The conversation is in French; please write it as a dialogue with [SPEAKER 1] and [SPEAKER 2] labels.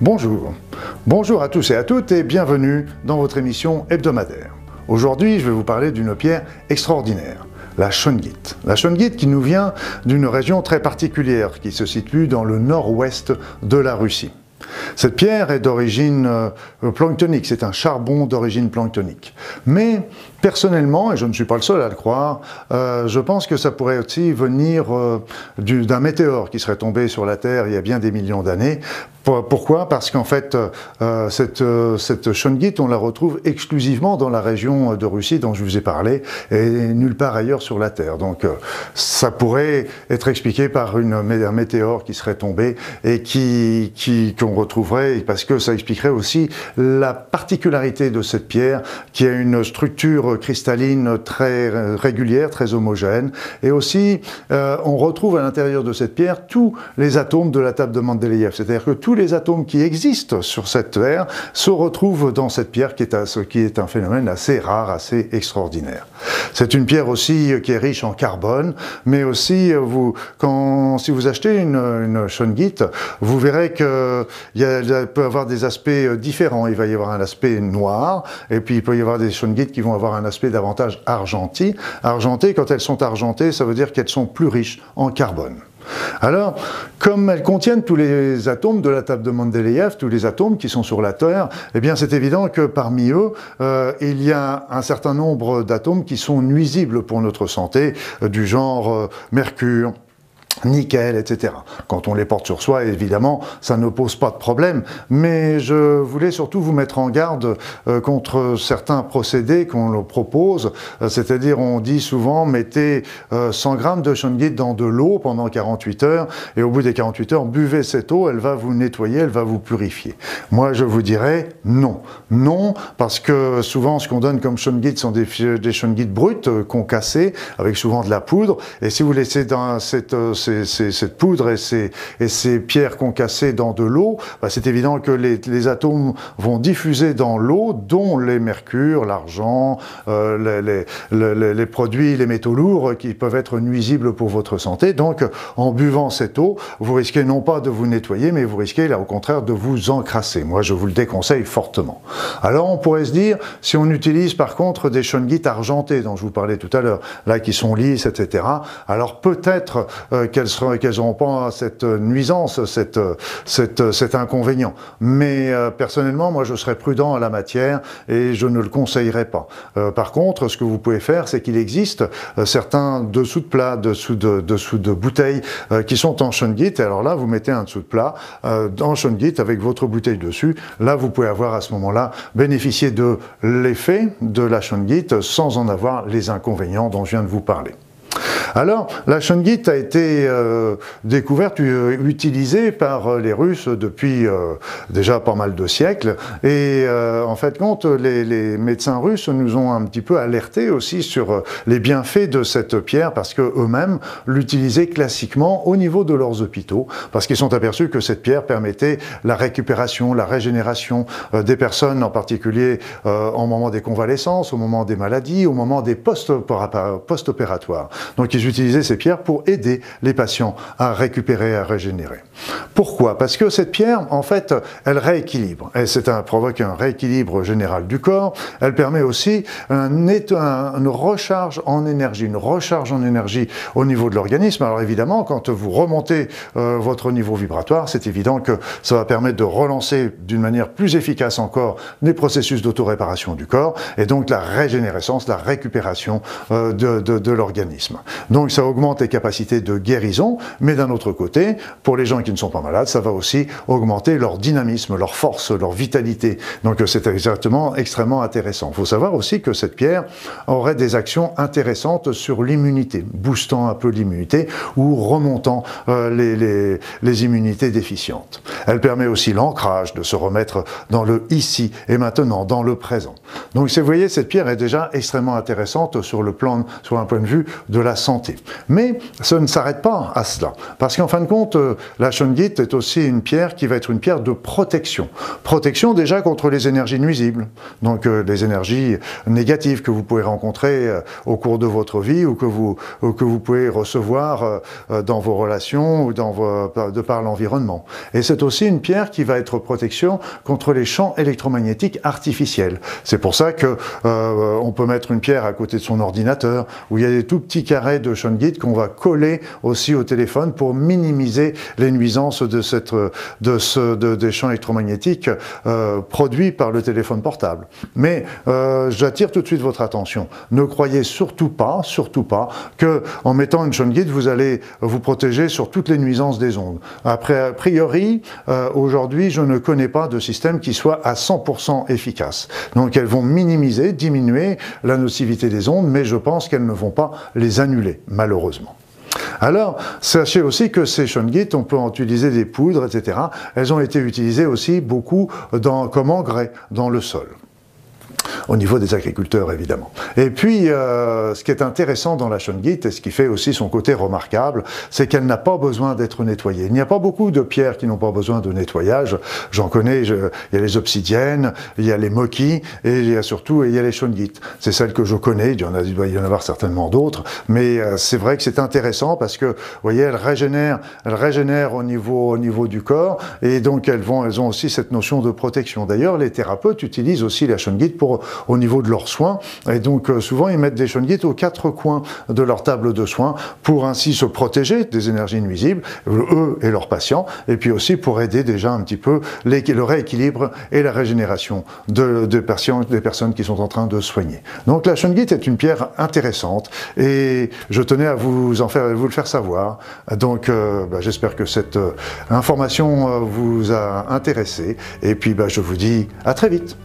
[SPEAKER 1] Bonjour. Bonjour à tous et à toutes et bienvenue dans votre émission hebdomadaire. Aujourd'hui, je vais vous parler d'une pierre extraordinaire, la Shungite. La Shungite qui nous vient d'une région très particulière qui se situe dans le nord-ouest de la Russie. Cette pierre est d'origine euh, planctonique, c'est un charbon d'origine planctonique. Mais personnellement, et je ne suis pas le seul à le croire, euh, je pense que ça pourrait aussi venir euh, d'un météore qui serait tombé sur la Terre il y a bien des millions d'années. Pourquoi? Parce qu'en fait, cette, cette shungite, on la retrouve exclusivement dans la région de Russie dont je vous ai parlé, et nulle part ailleurs sur la Terre. Donc ça pourrait être expliqué par une, un météore qui serait tombé et qui, qu'on retrouverait, parce que ça expliquerait aussi la particularité de cette pierre, qui a une structure cristalline très régulière, très homogène, et aussi euh, on retrouve à l'intérieur de cette pierre tous les atomes de la table de Mendeleïev, c'est-à-dire que tous les atomes qui existent sur cette terre se retrouvent dans cette pierre, qui est, un, qui est un phénomène assez rare, assez extraordinaire. C'est une pierre aussi qui est riche en carbone, mais aussi vous, quand, si vous achetez une, une shungite, vous verrez que il, y peut avoir des aspects euh, différents. Il va y avoir un aspect noir, et puis il peut y avoir des shungites qui vont avoir un aspect davantage argenté. Argenté, quand elles sont argentées, ça veut dire qu'elles sont plus riches en carbone. Alors, comme elles contiennent tous les atomes de la table de Mendeleïev, tous les atomes qui sont sur la Terre, eh bien c'est évident que parmi eux, euh, il y a un certain nombre d'atomes qui sont nuisibles pour notre santé, euh, du genre mercure, nickel, etc. Quand on les porte sur soi, évidemment, ça ne pose pas de problème. Mais je voulais surtout vous mettre en garde euh, contre certains procédés qu'on propose. Euh, c'est-à-dire, on dit souvent, mettez 100 euh, grammes de shungite dans de l'eau pendant 48 heures, et au bout des 48 heures, buvez cette eau, elle va vous nettoyer, elle va vous purifier. Moi, je vous dirais non. Non, parce que souvent, ce qu'on donne comme shungite sont des, des shungites brutes, concassés, avec souvent de la poudre, et si vous laissez dans cette poudre et ces, et ces pierres concassées dans de l'eau, bah, c'est évident que les, atomes vont diffuser dans l'eau, dont les mercures, l'argent, euh, les, produits, les métaux lourds qui peuvent être nuisibles pour votre santé. Donc, en buvant cette eau, vous risquez non pas de vous nettoyer, mais vous risquez là au contraire de vous encrasser. Moi, je vous le déconseille fortement. Alors, on pourrait se dire, si on utilise par contre des shungite argentés dont je vous parlais tout à l'heure, là qui sont lisses, etc. Alors peut-être euh, qu'elles n'auront pas cette nuisance, cette, cette, cet inconvénient. Mais euh, personnellement, moi, je serais prudent à la matière et je ne le conseillerais pas. Euh, par contre, ce que vous pouvez faire, c'est qu'il existe euh, certains dessous de plat, dessous de, dessous de bouteilles qui sont en shungite. Et alors là, vous mettez un dessous de plat en shungite avec votre bouteille dessus. Là, vous pouvez avoir à ce moment-là bénéficié de l'effet de la shungite sans en avoir les inconvénients dont je viens de vous parler. Alors, la shungite a été euh, découverte, euh, utilisée par euh, les Russes depuis déjà pas mal de siècles. Et en fait, compte, les, les, médecins russes nous ont un petit peu alertés aussi sur les bienfaits de cette pierre parce qu'eux-mêmes l'utilisaient classiquement au niveau de leurs hôpitaux parce qu'ils sont aperçus que cette pierre permettait la récupération, la régénération des personnes, en particulier au moment des convalescences, au moment des maladies, au moment des post-opératoires. Donc, utilisaient ces pierres pour aider les patients à récupérer, à régénérer. Pourquoi? Parce que cette pierre, en fait, elle rééquilibre. C'est un, provoque un rééquilibre général du corps. Elle permet aussi un, une recharge en énergie, une recharge en énergie au niveau de l'organisme. Alors évidemment, quand vous remontez euh, votre niveau vibratoire, c'est évident que ça va permettre de relancer d'une manière plus efficace encore les processus d'autoréparation du corps et donc la régénérescence, la récupération euh, de l'organisme. Donc ça augmente les capacités de guérison, mais d'un autre côté, pour les gens qui ne sont pas malades, ça va aussi augmenter leur dynamisme, leur force, leur vitalité. Donc c'est exactement extrêmement intéressant. Il faut savoir aussi que cette pierre aurait des actions intéressantes sur l'immunité, boostant un peu l'immunité ou remontant euh, les immunités déficientes. Elle permet aussi l'ancrage, de se remettre dans le ici et maintenant, dans le présent. Donc vous voyez, cette pierre est déjà extrêmement intéressante sur le plan, sur un point de vue de la santé. Mais ça ne s'arrête pas à cela, parce qu'en fin de compte, euh, la shungite est aussi une pierre qui va être une pierre de protection. Protection déjà contre les énergies nuisibles, donc euh, les énergies négatives que vous pouvez rencontrer euh, au cours de votre vie ou que vous, que vous pouvez recevoir dans vos relations ou dans de par l'environnement. Et c'est aussi une pierre qui va être protection contre les champs électromagnétiques artificiels. C'est pour ça que on peut mettre une pierre à côté de son ordinateur où il y a des tout petits carrés de shungite qu'on va coller aussi au téléphone pour minimiser les nuisances de, cette, de ce, de, des champs électromagnétiques euh, produits par le téléphone portable. Mais euh, j'attire tout de suite votre attention. Ne croyez surtout pas, surtout pas, que en mettant une shungite, vous allez vous protéger sur toutes les nuisances des ondes. Après, a priori, euh, aujourd'hui, je ne connais pas de système qui soit à 100% efficace. Donc elles vont minimiser, diminuer la nocivité des ondes, mais je pense qu'elles ne vont pas les annuler, malheureusement. Alors, sachez aussi que ces shungite, on peut en utiliser des poudres, etc. Elles ont été utilisées aussi beaucoup comme engrais dans le sol au niveau des agriculteurs évidemment. Et puis, euh, ce qui est intéressant dans la shungite, et ce qui fait aussi son côté remarquable, c'est qu'elle n'a pas besoin d'être nettoyée. Il n'y a pas beaucoup de pierres qui n'ont pas besoin de nettoyage. J'en connais, il y a les obsidiennes, il y a les moki, et il y a surtout il y a les shungite. C'est celles que je connais, il y en a, il doit y en avoir certainement d'autres, mais euh, c'est vrai que c'est intéressant parce que, vous voyez, elles régénèrent, elles régénèrent au niveau, au niveau du corps, et donc elles, vont, elles ont aussi cette notion de protection. D'ailleurs, les thérapeutes utilisent aussi la shungite pour au niveau de leurs soins. Et donc euh, souvent ils mettent des shungite aux quatre coins de leur table de soins pour ainsi se protéger des énergies nuisibles, eux et leurs patients, et puis aussi pour aider déjà un petit peu le rééquilibre et la régénération de, des personnes qui sont en train de soigner. Donc la shungite est une pierre intéressante et je tenais à vous en faire, vous le faire savoir. Donc euh, bah, j'espère que cette euh, information vous a intéressé et puis bah, je vous dis à très vite.